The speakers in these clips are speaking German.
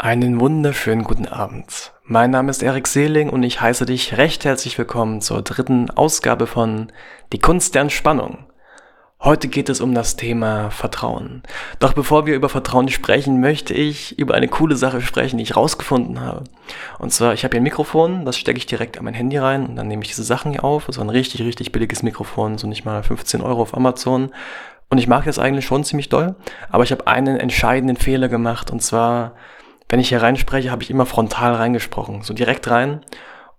Einen wunderschönen guten Abend. Mein Name ist Erik Seeling und ich heiße dich recht herzlich willkommen zur dritten Ausgabe von Die Kunst der Entspannung. Heute geht es um das Thema Vertrauen. Doch bevor wir über Vertrauen sprechen, möchte ich über eine coole Sache sprechen, die ich rausgefunden habe. Und zwar, ich habe hier ein Mikrofon, das stecke ich direkt an mein Handy rein und dann nehme ich diese Sachen hier auf. Das ist ein richtig, richtig billiges Mikrofon, so nicht mal 15 Euro auf Amazon. Und ich mag das eigentlich schon ziemlich doll, aber ich habe einen entscheidenden Fehler gemacht und zwar wenn ich hier reinspreche, habe ich immer frontal reingesprochen, so direkt rein.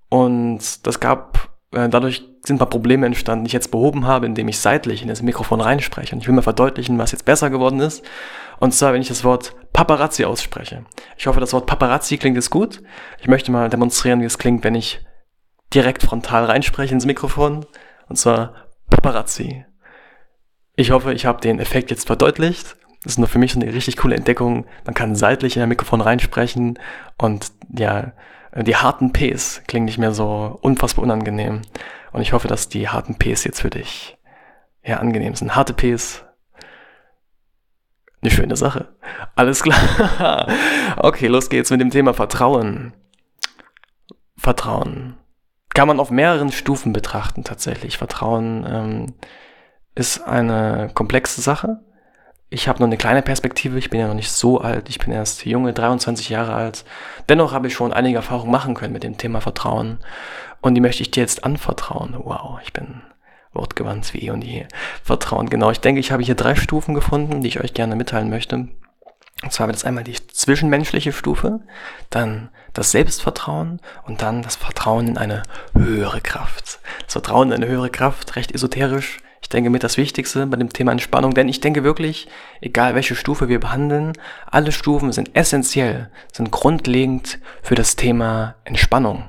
Und das gab, äh, dadurch sind ein paar Probleme entstanden, die ich jetzt behoben habe, indem ich seitlich in das Mikrofon reinspreche. Und ich will mal verdeutlichen, was jetzt besser geworden ist. Und zwar, wenn ich das Wort Paparazzi ausspreche. Ich hoffe, das Wort Paparazzi klingt jetzt gut. Ich möchte mal demonstrieren, wie es klingt, wenn ich direkt frontal reinspreche ins Mikrofon. Und zwar Paparazzi. Ich hoffe, ich habe den Effekt jetzt verdeutlicht. Das ist nur für mich eine richtig coole Entdeckung. Man kann seitlich in ein Mikrofon reinsprechen und ja, die harten Ps klingen nicht mehr so unfassbar unangenehm. Und ich hoffe, dass die harten Ps jetzt für dich ja angenehm sind. Harte Ps. Eine schöne Sache. Alles klar. okay, los geht's mit dem Thema Vertrauen. Vertrauen. Kann man auf mehreren Stufen betrachten tatsächlich. Vertrauen ähm, ist eine komplexe Sache ich habe nur eine kleine Perspektive, ich bin ja noch nicht so alt, ich bin erst junge, 23 Jahre alt. Dennoch habe ich schon einige Erfahrungen machen können mit dem Thema Vertrauen und die möchte ich dir jetzt anvertrauen. Wow, ich bin wortgewandt wie eh und je. Vertrauen, genau. Ich denke, ich habe hier drei Stufen gefunden, die ich euch gerne mitteilen möchte. Und zwar wird es einmal die zwischenmenschliche Stufe, dann das Selbstvertrauen und dann das Vertrauen in eine höhere Kraft. Das Vertrauen in eine höhere Kraft, recht esoterisch, ich denke mit das Wichtigste bei dem Thema Entspannung, denn ich denke wirklich, egal welche Stufe wir behandeln, alle Stufen sind essentiell, sind grundlegend für das Thema Entspannung.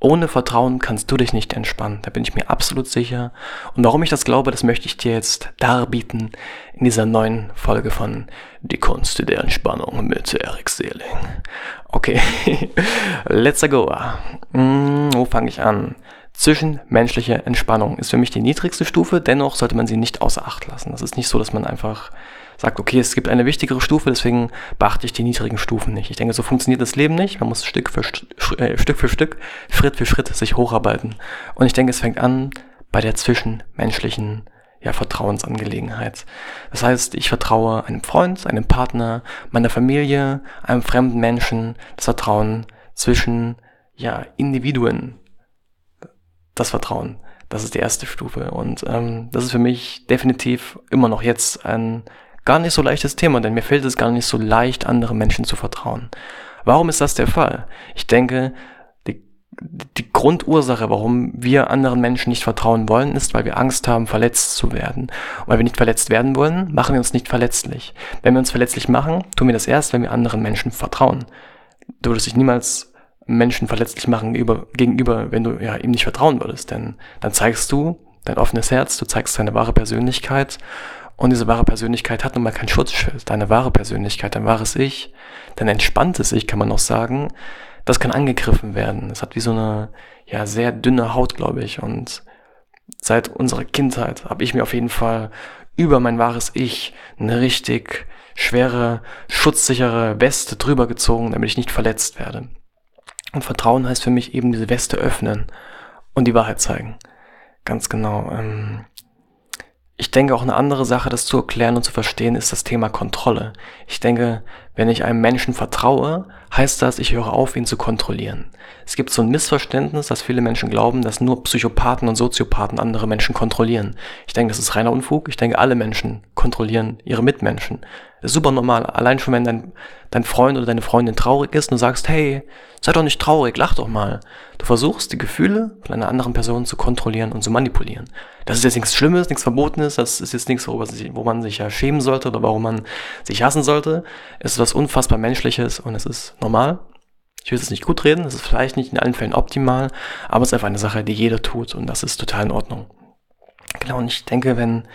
Ohne Vertrauen kannst du dich nicht entspannen, da bin ich mir absolut sicher. Und warum ich das glaube, das möchte ich dir jetzt darbieten in dieser neuen Folge von Die Kunst der Entspannung mit Erik Seeling. Okay, let's go. Hm, wo fange ich an? Zwischenmenschliche Entspannung ist für mich die niedrigste Stufe, dennoch sollte man sie nicht außer Acht lassen. Das ist nicht so, dass man einfach sagt, okay, es gibt eine wichtigere Stufe, deswegen beachte ich die niedrigen Stufen nicht. Ich denke, so funktioniert das Leben nicht. Man muss Stück für, äh, Stück für Stück, Schritt für Schritt sich hocharbeiten. Und ich denke, es fängt an bei der zwischenmenschlichen ja, Vertrauensangelegenheit. Das heißt, ich vertraue einem Freund, einem Partner, meiner Familie, einem fremden Menschen, das Vertrauen zwischen ja, Individuen das Vertrauen. Das ist die erste Stufe. Und ähm, das ist für mich definitiv immer noch jetzt ein gar nicht so leichtes Thema, denn mir fällt es gar nicht so leicht, anderen Menschen zu vertrauen. Warum ist das der Fall? Ich denke, die, die Grundursache, warum wir anderen Menschen nicht vertrauen wollen, ist, weil wir Angst haben, verletzt zu werden. Und weil wir nicht verletzt werden wollen, machen wir uns nicht verletzlich. Wenn wir uns verletzlich machen, tun wir das erst, wenn wir anderen Menschen vertrauen. Du würdest dich niemals Menschen verletzlich machen über, gegenüber, wenn du ja ihm nicht vertrauen würdest. Denn dann zeigst du dein offenes Herz, du zeigst deine wahre Persönlichkeit und diese wahre Persönlichkeit hat nun mal kein Schutzschild. Deine wahre Persönlichkeit, dein wahres Ich, dein entspanntes Ich, kann man noch sagen, das kann angegriffen werden. Es hat wie so eine, ja, sehr dünne Haut, glaube ich. Und seit unserer Kindheit habe ich mir auf jeden Fall über mein wahres Ich eine richtig schwere, schutzsichere Weste drüber gezogen, damit ich nicht verletzt werde. Und Vertrauen heißt für mich eben diese Weste öffnen und die Wahrheit zeigen. Ganz genau. Ähm, ich denke auch eine andere Sache, das zu erklären und zu verstehen, ist das Thema Kontrolle. Ich denke, wenn ich einem Menschen vertraue, heißt das, ich höre auf, ihn zu kontrollieren. Es gibt so ein Missverständnis, dass viele Menschen glauben, dass nur Psychopathen und Soziopathen andere Menschen kontrollieren. Ich denke, das ist reiner Unfug. Ich denke, alle Menschen kontrollieren ihre Mitmenschen. Das ist super normal. Allein schon, wenn dein, dein Freund oder deine Freundin traurig ist und du sagst, hey, sei doch nicht traurig, lach doch mal. Du versuchst, die Gefühle von einer anderen Person zu kontrollieren und zu manipulieren. Das ist jetzt nichts Schlimmes, nichts Verbotenes, das ist jetzt nichts, wo man sich ja schämen sollte oder warum man sich hassen sollte. Es ist was unfassbar Menschliches und es ist normal. Ich will es nicht gut reden, es ist vielleicht nicht in allen Fällen optimal, aber es ist einfach eine Sache, die jeder tut und das ist total in Ordnung. Genau, und ich denke, wenn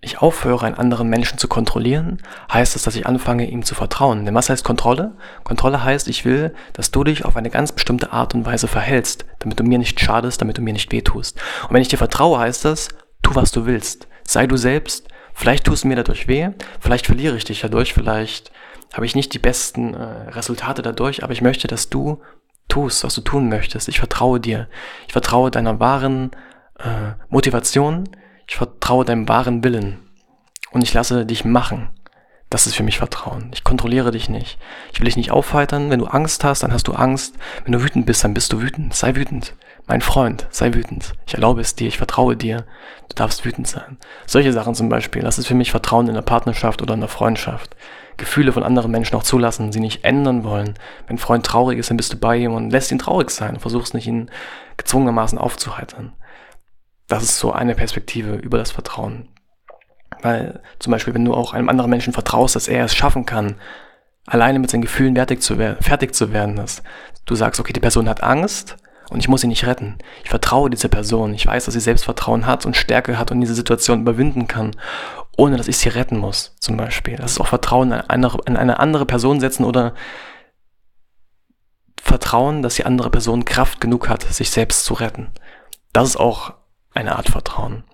ich aufhöre, einen anderen Menschen zu kontrollieren, heißt das, dass ich anfange, ihm zu vertrauen. Denn was heißt Kontrolle? Kontrolle heißt, ich will, dass du dich auf eine ganz bestimmte Art und Weise verhältst, damit du mir nicht schadest, damit du mir nicht wehtust. Und wenn ich dir vertraue, heißt das, tu, was du willst. Sei du selbst, Vielleicht tust du mir dadurch weh, vielleicht verliere ich dich dadurch, vielleicht habe ich nicht die besten äh, Resultate dadurch, aber ich möchte, dass du tust, was du tun möchtest. Ich vertraue dir. Ich vertraue deiner wahren äh, Motivation. Ich vertraue deinem wahren Willen. Und ich lasse dich machen. Das ist für mich Vertrauen. Ich kontrolliere dich nicht. Ich will dich nicht aufheitern. Wenn du Angst hast, dann hast du Angst. Wenn du wütend bist, dann bist du wütend. Sei wütend. Mein Freund, sei wütend. Ich erlaube es dir, ich vertraue dir. Du darfst wütend sein. Solche Sachen zum Beispiel, das ist für mich Vertrauen in der Partnerschaft oder in der Freundschaft. Gefühle von anderen Menschen auch zulassen, sie nicht ändern wollen. Wenn ein Freund traurig ist, dann bist du bei ihm und lässt ihn traurig sein und versuchst nicht, ihn gezwungenermaßen aufzuheitern. Das ist so eine Perspektive über das Vertrauen. Weil zum Beispiel, wenn du auch einem anderen Menschen vertraust, dass er es schaffen kann, alleine mit seinen Gefühlen fertig zu, werden, fertig zu werden, dass du sagst, okay, die Person hat Angst und ich muss sie nicht retten. Ich vertraue dieser Person. Ich weiß, dass sie Selbstvertrauen hat und Stärke hat und diese Situation überwinden kann, ohne dass ich sie retten muss, zum Beispiel. Das ist auch Vertrauen in eine, in eine andere Person setzen oder Vertrauen, dass die andere Person Kraft genug hat, sich selbst zu retten. Das ist auch eine Art Vertrauen.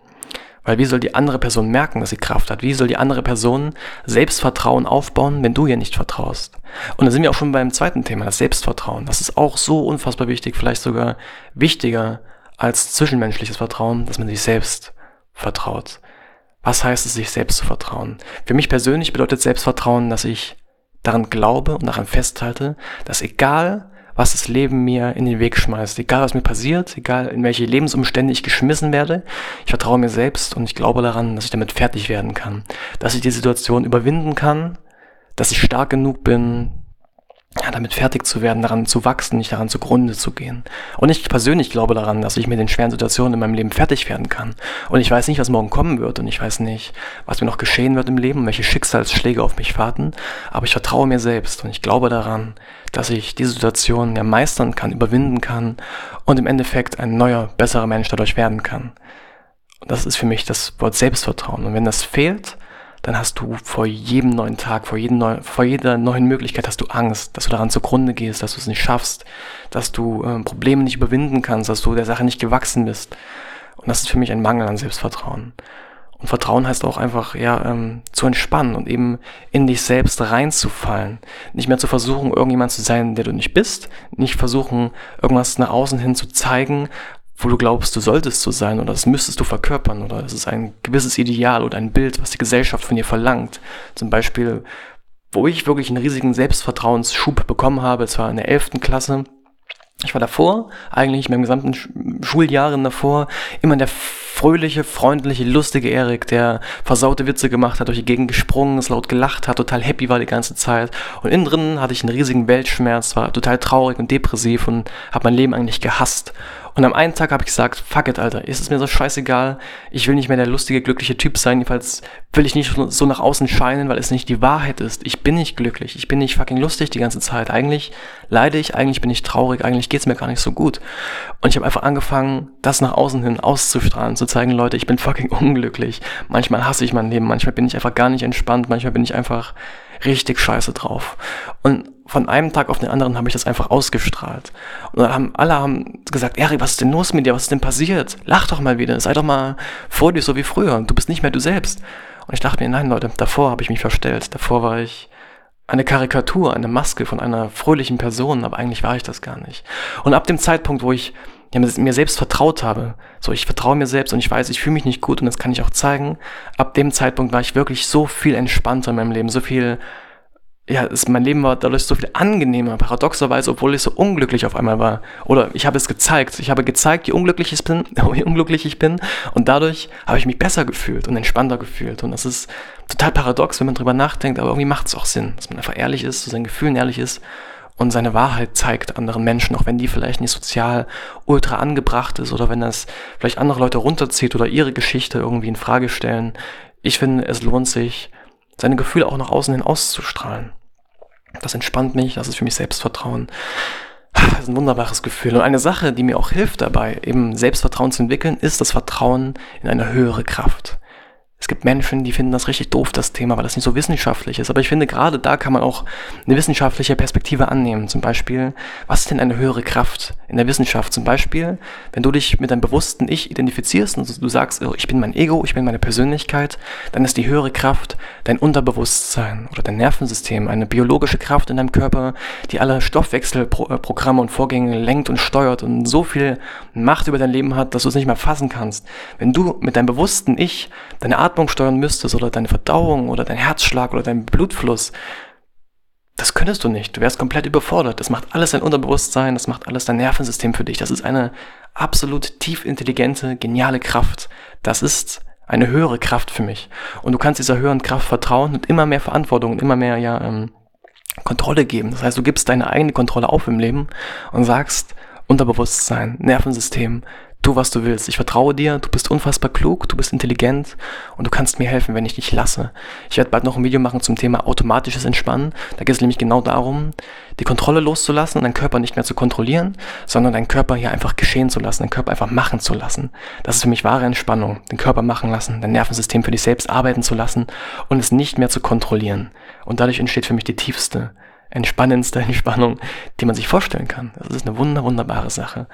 Weil wie soll die andere Person merken, dass sie Kraft hat? Wie soll die andere Person Selbstvertrauen aufbauen, wenn du ihr nicht vertraust? Und da sind wir auch schon beim zweiten Thema, das Selbstvertrauen. Das ist auch so unfassbar wichtig, vielleicht sogar wichtiger als zwischenmenschliches Vertrauen, dass man sich selbst vertraut. Was heißt es, sich selbst zu vertrauen? Für mich persönlich bedeutet Selbstvertrauen, dass ich daran glaube und daran festhalte, dass egal was das Leben mir in den Weg schmeißt. Egal, was mir passiert, egal in welche Lebensumstände ich geschmissen werde, ich vertraue mir selbst und ich glaube daran, dass ich damit fertig werden kann. Dass ich die Situation überwinden kann, dass ich stark genug bin, ja, damit fertig zu werden, daran zu wachsen, nicht daran zugrunde zu gehen. Und ich persönlich glaube daran, dass ich mit den schweren Situationen in meinem Leben fertig werden kann. Und ich weiß nicht, was morgen kommen wird und ich weiß nicht, was mir noch geschehen wird im Leben, welche Schicksalsschläge auf mich warten, aber ich vertraue mir selbst und ich glaube daran, dass ich diese Situation ja meistern kann, überwinden kann und im Endeffekt ein neuer, besserer Mensch dadurch werden kann. Und das ist für mich das Wort Selbstvertrauen. Und wenn das fehlt, dann hast du vor jedem neuen Tag, vor, jedem neu, vor jeder neuen Möglichkeit hast du Angst, dass du daran zugrunde gehst, dass du es nicht schaffst, dass du äh, Probleme nicht überwinden kannst, dass du der Sache nicht gewachsen bist. Und das ist für mich ein Mangel an Selbstvertrauen. Und Vertrauen heißt auch einfach, ja, ähm, zu entspannen und eben in dich selbst reinzufallen. Nicht mehr zu versuchen, irgendjemand zu sein, der du nicht bist. Nicht versuchen, irgendwas nach außen hin zu zeigen, wo du glaubst, du solltest so sein oder das müsstest du verkörpern oder es ist ein gewisses Ideal oder ein Bild, was die Gesellschaft von dir verlangt. Zum Beispiel, wo ich wirklich einen riesigen Selbstvertrauensschub bekommen habe, zwar in der 11. Klasse, ich war davor, eigentlich meinem gesamten Schuljahren davor, immer der fröhliche, freundliche, lustige Erik, der versaute Witze gemacht hat, durch die Gegend gesprungen ist, laut gelacht hat, total happy war die ganze Zeit. Und innen drin hatte ich einen riesigen Weltschmerz, war total traurig und depressiv und habe mein Leben eigentlich gehasst. Und am einen Tag habe ich gesagt, fuck it, Alter, ist es mir so scheißegal, ich will nicht mehr der lustige, glückliche Typ sein, jedenfalls will ich nicht so nach außen scheinen, weil es nicht die Wahrheit ist. Ich bin nicht glücklich, ich bin nicht fucking lustig die ganze Zeit. Eigentlich leide ich, eigentlich bin ich traurig, eigentlich geht's mir gar nicht so gut. Und ich habe einfach angefangen, das nach außen hin auszustrahlen, zu zeigen, Leute, ich bin fucking unglücklich. Manchmal hasse ich mein Leben, manchmal bin ich einfach gar nicht entspannt, manchmal bin ich einfach richtig scheiße drauf. Und von einem Tag auf den anderen habe ich das einfach ausgestrahlt. Und dann haben alle haben gesagt, Erik, was ist denn los mit dir? Was ist denn passiert? Lach doch mal wieder. Sei doch mal vor dir so wie früher. Du bist nicht mehr du selbst. Und ich dachte mir, nein, Leute, davor habe ich mich verstellt. Davor war ich eine Karikatur, eine Maske von einer fröhlichen Person, aber eigentlich war ich das gar nicht. Und ab dem Zeitpunkt, wo ich ja, mir selbst vertraut habe, so ich vertraue mir selbst und ich weiß, ich fühle mich nicht gut und das kann ich auch zeigen, ab dem Zeitpunkt war ich wirklich so viel entspannter in meinem Leben, so viel ja, es, mein Leben war dadurch so viel angenehmer, paradoxerweise, obwohl ich so unglücklich auf einmal war. Oder ich habe es gezeigt. Ich habe gezeigt, wie unglücklich ich bin, wie unglücklich ich bin. Und dadurch habe ich mich besser gefühlt und entspannter gefühlt. Und das ist total paradox, wenn man drüber nachdenkt, aber irgendwie macht es auch Sinn, dass man einfach ehrlich ist, zu seinen Gefühlen ehrlich ist und seine Wahrheit zeigt anderen Menschen, auch wenn die vielleicht nicht sozial ultra angebracht ist oder wenn das vielleicht andere Leute runterzieht oder ihre Geschichte irgendwie in Frage stellen. Ich finde, es lohnt sich, seine Gefühle auch nach außen hin auszustrahlen. Das entspannt mich, das ist für mich Selbstvertrauen. Das ist ein wunderbares Gefühl. Und eine Sache, die mir auch hilft dabei, eben Selbstvertrauen zu entwickeln, ist das Vertrauen in eine höhere Kraft. Es gibt Menschen, die finden das richtig doof, das Thema, weil das nicht so wissenschaftlich ist. Aber ich finde, gerade da kann man auch eine wissenschaftliche Perspektive annehmen. Zum Beispiel, was ist denn eine höhere Kraft in der Wissenschaft? Zum Beispiel, wenn du dich mit deinem bewussten Ich identifizierst und du sagst, oh, ich bin mein Ego, ich bin meine Persönlichkeit, dann ist die höhere Kraft dein Unterbewusstsein oder dein Nervensystem, eine biologische Kraft in deinem Körper, die alle Stoffwechselprogramme und Vorgänge lenkt und steuert und so viel Macht über dein Leben hat, dass du es nicht mehr fassen kannst. Wenn du mit deinem bewussten Ich deine Art Atmung steuern müsstest oder deine Verdauung oder dein Herzschlag oder dein Blutfluss, das könntest du nicht. Du wärst komplett überfordert. Das macht alles dein Unterbewusstsein, das macht alles dein Nervensystem für dich. Das ist eine absolut tief intelligente, geniale Kraft. Das ist eine höhere Kraft für mich. Und du kannst dieser höheren Kraft vertrauen und immer mehr Verantwortung und immer mehr ja, ähm, Kontrolle geben. Das heißt, du gibst deine eigene Kontrolle auf im Leben und sagst, Unterbewusstsein, Nervensystem, tu, was du willst. Ich vertraue dir, du bist unfassbar klug, du bist intelligent und du kannst mir helfen, wenn ich dich lasse. Ich werde bald noch ein Video machen zum Thema automatisches Entspannen. Da geht es nämlich genau darum, die Kontrolle loszulassen und deinen Körper nicht mehr zu kontrollieren, sondern deinen Körper hier einfach geschehen zu lassen, deinen Körper einfach machen zu lassen. Das ist für mich wahre Entspannung, den Körper machen lassen, dein Nervensystem für dich selbst arbeiten zu lassen und es nicht mehr zu kontrollieren. Und dadurch entsteht für mich die tiefste, entspannendste Entspannung, die man sich vorstellen kann. Das ist eine wunder, wunderbare Sache.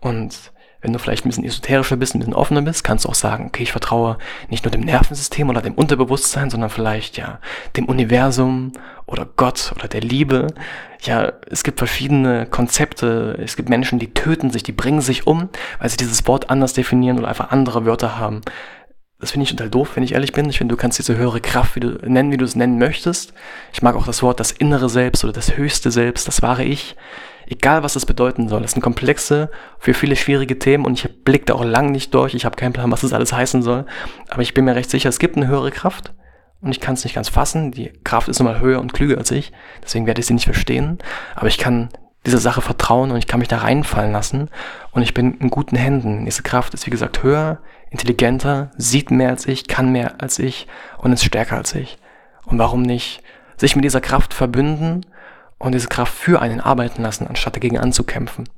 Und wenn du vielleicht ein bisschen esoterischer bist, ein bisschen offener bist, kannst du auch sagen, okay, ich vertraue nicht nur dem Nervensystem oder dem Unterbewusstsein, sondern vielleicht ja dem Universum oder Gott oder der Liebe. Ja, es gibt verschiedene Konzepte. Es gibt Menschen, die töten sich, die bringen sich um, weil sie dieses Wort anders definieren oder einfach andere Wörter haben. Das finde ich total doof, wenn ich ehrlich bin. Ich finde, du kannst diese höhere Kraft wie du, nennen, wie du es nennen möchtest. Ich mag auch das Wort das innere Selbst oder das höchste Selbst, das wahre Ich egal was das bedeuten soll. Das sind komplexe, für viele schwierige Themen und ich blick da auch lang nicht durch. Ich habe keinen Plan, was das alles heißen soll. Aber ich bin mir recht sicher, es gibt eine höhere Kraft und ich kann es nicht ganz fassen. Die Kraft ist nun mal höher und klüger als ich, deswegen werde ich sie nicht verstehen. Aber ich kann dieser Sache vertrauen und ich kann mich da reinfallen lassen und ich bin in guten Händen. Diese Kraft ist wie gesagt höher, intelligenter, sieht mehr als ich, kann mehr als ich und ist stärker als ich. Und warum nicht sich mit dieser Kraft verbünden und diese Kraft für einen arbeiten lassen, anstatt dagegen anzukämpfen.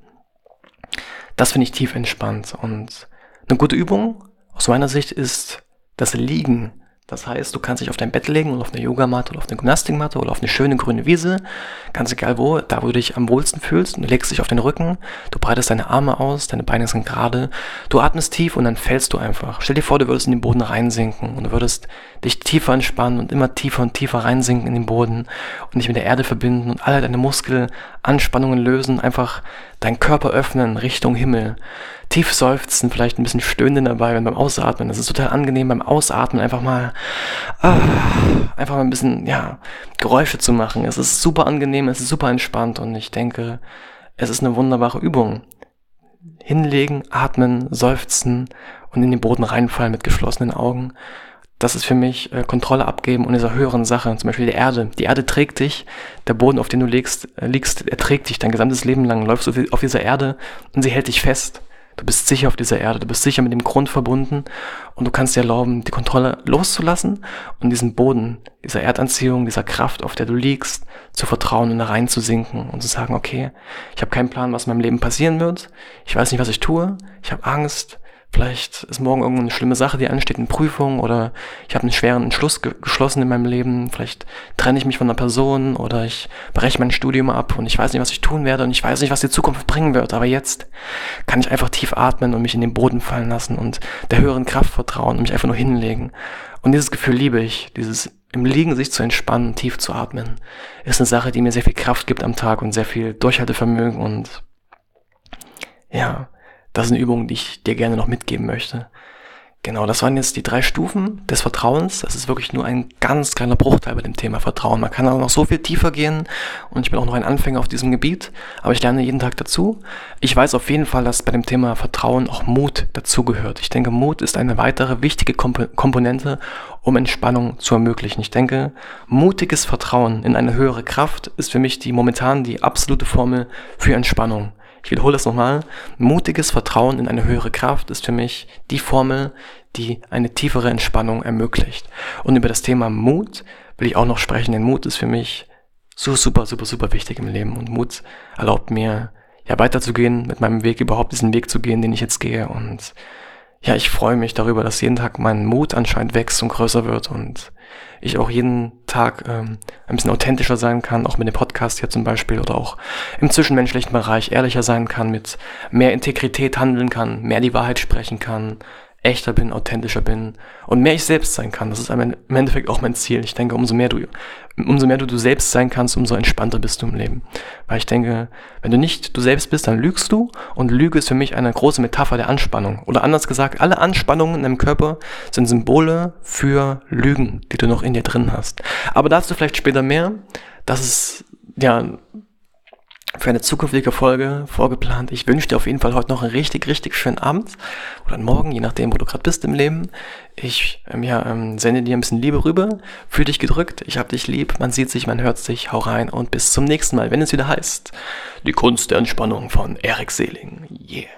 Das finde ich tief entspannt. Und eine gute Übung aus meiner Sicht ist das Liegen das heißt, du kannst dich auf dein Bett legen oder auf eine Yogamatte oder auf eine Gymnastikmatte oder auf eine schöne grüne Wiese, ganz egal wo, da wo du dich am wohlsten fühlst, du legst dich auf den Rücken, du breitest deine Arme aus, deine Beine sind gerade, du atmest tief und dann fällst du einfach. Stell dir vor, du würdest in den Boden reinsinken und du würdest dich tiefer entspannen und immer tiefer und tiefer reinsinken in den Boden und dich mit der Erde verbinden und alle deine Muskelanspannungen lösen, einfach deinen Körper öffnen Richtung Himmel tief seufzen, vielleicht ein bisschen stöhnen dabei beim Ausatmen. Das ist total angenehm beim Ausatmen einfach mal, ah, einfach mal ein bisschen, ja, Geräusche zu machen. Es ist super angenehm, es ist super entspannt und ich denke, es ist eine wunderbare Übung. Hinlegen, atmen, seufzen und in den Boden reinfallen mit geschlossenen Augen. Das ist für mich äh, Kontrolle abgeben und dieser höheren Sache, zum Beispiel die Erde. Die Erde trägt dich, der Boden, auf dem du liegst, äh, liegst, er trägt dich dein gesamtes Leben lang, läufst du auf dieser Erde und sie hält dich fest. Du bist sicher auf dieser Erde, du bist sicher mit dem Grund verbunden. Und du kannst dir erlauben, die Kontrolle loszulassen und diesen Boden, dieser Erdanziehung, dieser Kraft, auf der du liegst, zu vertrauen und da reinzusinken und zu sagen, okay, ich habe keinen Plan, was in meinem Leben passieren wird, ich weiß nicht, was ich tue, ich habe Angst, Vielleicht ist morgen irgendeine schlimme Sache, die ansteht, eine Prüfung oder ich habe einen schweren Entschluss ge geschlossen in meinem Leben. Vielleicht trenne ich mich von einer Person oder ich breche mein Studium ab und ich weiß nicht, was ich tun werde und ich weiß nicht, was die Zukunft bringen wird. Aber jetzt kann ich einfach tief atmen und mich in den Boden fallen lassen und der höheren Kraft vertrauen und mich einfach nur hinlegen. Und dieses Gefühl liebe ich, dieses im Liegen sich zu entspannen, tief zu atmen, ist eine Sache, die mir sehr viel Kraft gibt am Tag und sehr viel Durchhaltevermögen und ja, das ist eine Übung, die ich dir gerne noch mitgeben möchte. Genau, das waren jetzt die drei Stufen des Vertrauens. Das ist wirklich nur ein ganz kleiner Bruchteil bei dem Thema Vertrauen. Man kann aber noch so viel tiefer gehen und ich bin auch noch ein Anfänger auf diesem Gebiet, aber ich lerne jeden Tag dazu. Ich weiß auf jeden Fall, dass bei dem Thema Vertrauen auch Mut dazugehört. Ich denke, Mut ist eine weitere wichtige Komponente, um Entspannung zu ermöglichen. Ich denke, mutiges Vertrauen in eine höhere Kraft ist für mich die momentan die absolute Formel für Entspannung. Ich wiederhole das nochmal. Mutiges Vertrauen in eine höhere Kraft ist für mich die Formel, die eine tiefere Entspannung ermöglicht. Und über das Thema Mut will ich auch noch sprechen, denn Mut ist für mich so super, super, super wichtig im Leben. Und Mut erlaubt mir, ja, weiterzugehen, mit meinem Weg überhaupt diesen Weg zu gehen, den ich jetzt gehe. Und ja, ich freue mich darüber, dass jeden Tag mein Mut anscheinend wächst und größer wird und ich auch jeden Tag ähm, ein bisschen authentischer sein kann, auch mit dem Podcast hier zum Beispiel oder auch im zwischenmenschlichen Bereich ehrlicher sein kann, mit mehr Integrität handeln kann, mehr die Wahrheit sprechen kann, echter bin, authentischer bin und mehr ich selbst sein kann. Das ist im Endeffekt auch mein Ziel. Ich denke, umso mehr du, umso mehr du du selbst sein kannst, umso entspannter bist du im Leben. Weil ich denke, wenn du nicht du selbst bist, dann lügst du und Lüge ist für mich eine große Metapher der Anspannung. Oder anders gesagt, alle Anspannungen in deinem Körper sind Symbole für Lügen, die du noch in dir drin hast. Aber dazu vielleicht später mehr. Das ist, ja, für eine zukünftige Folge vorgeplant. Ich wünsche dir auf jeden Fall heute noch einen richtig, richtig schönen Abend oder einen Morgen, je nachdem, wo du gerade bist im Leben. Ich ähm, ja, ähm, sende dir ein bisschen Liebe rüber. Fühl dich gedrückt. Ich hab dich lieb. Man sieht sich, man hört sich. Hau rein und bis zum nächsten Mal, wenn es wieder heißt. Die Kunst der Entspannung von Erik Seeling. Yeah.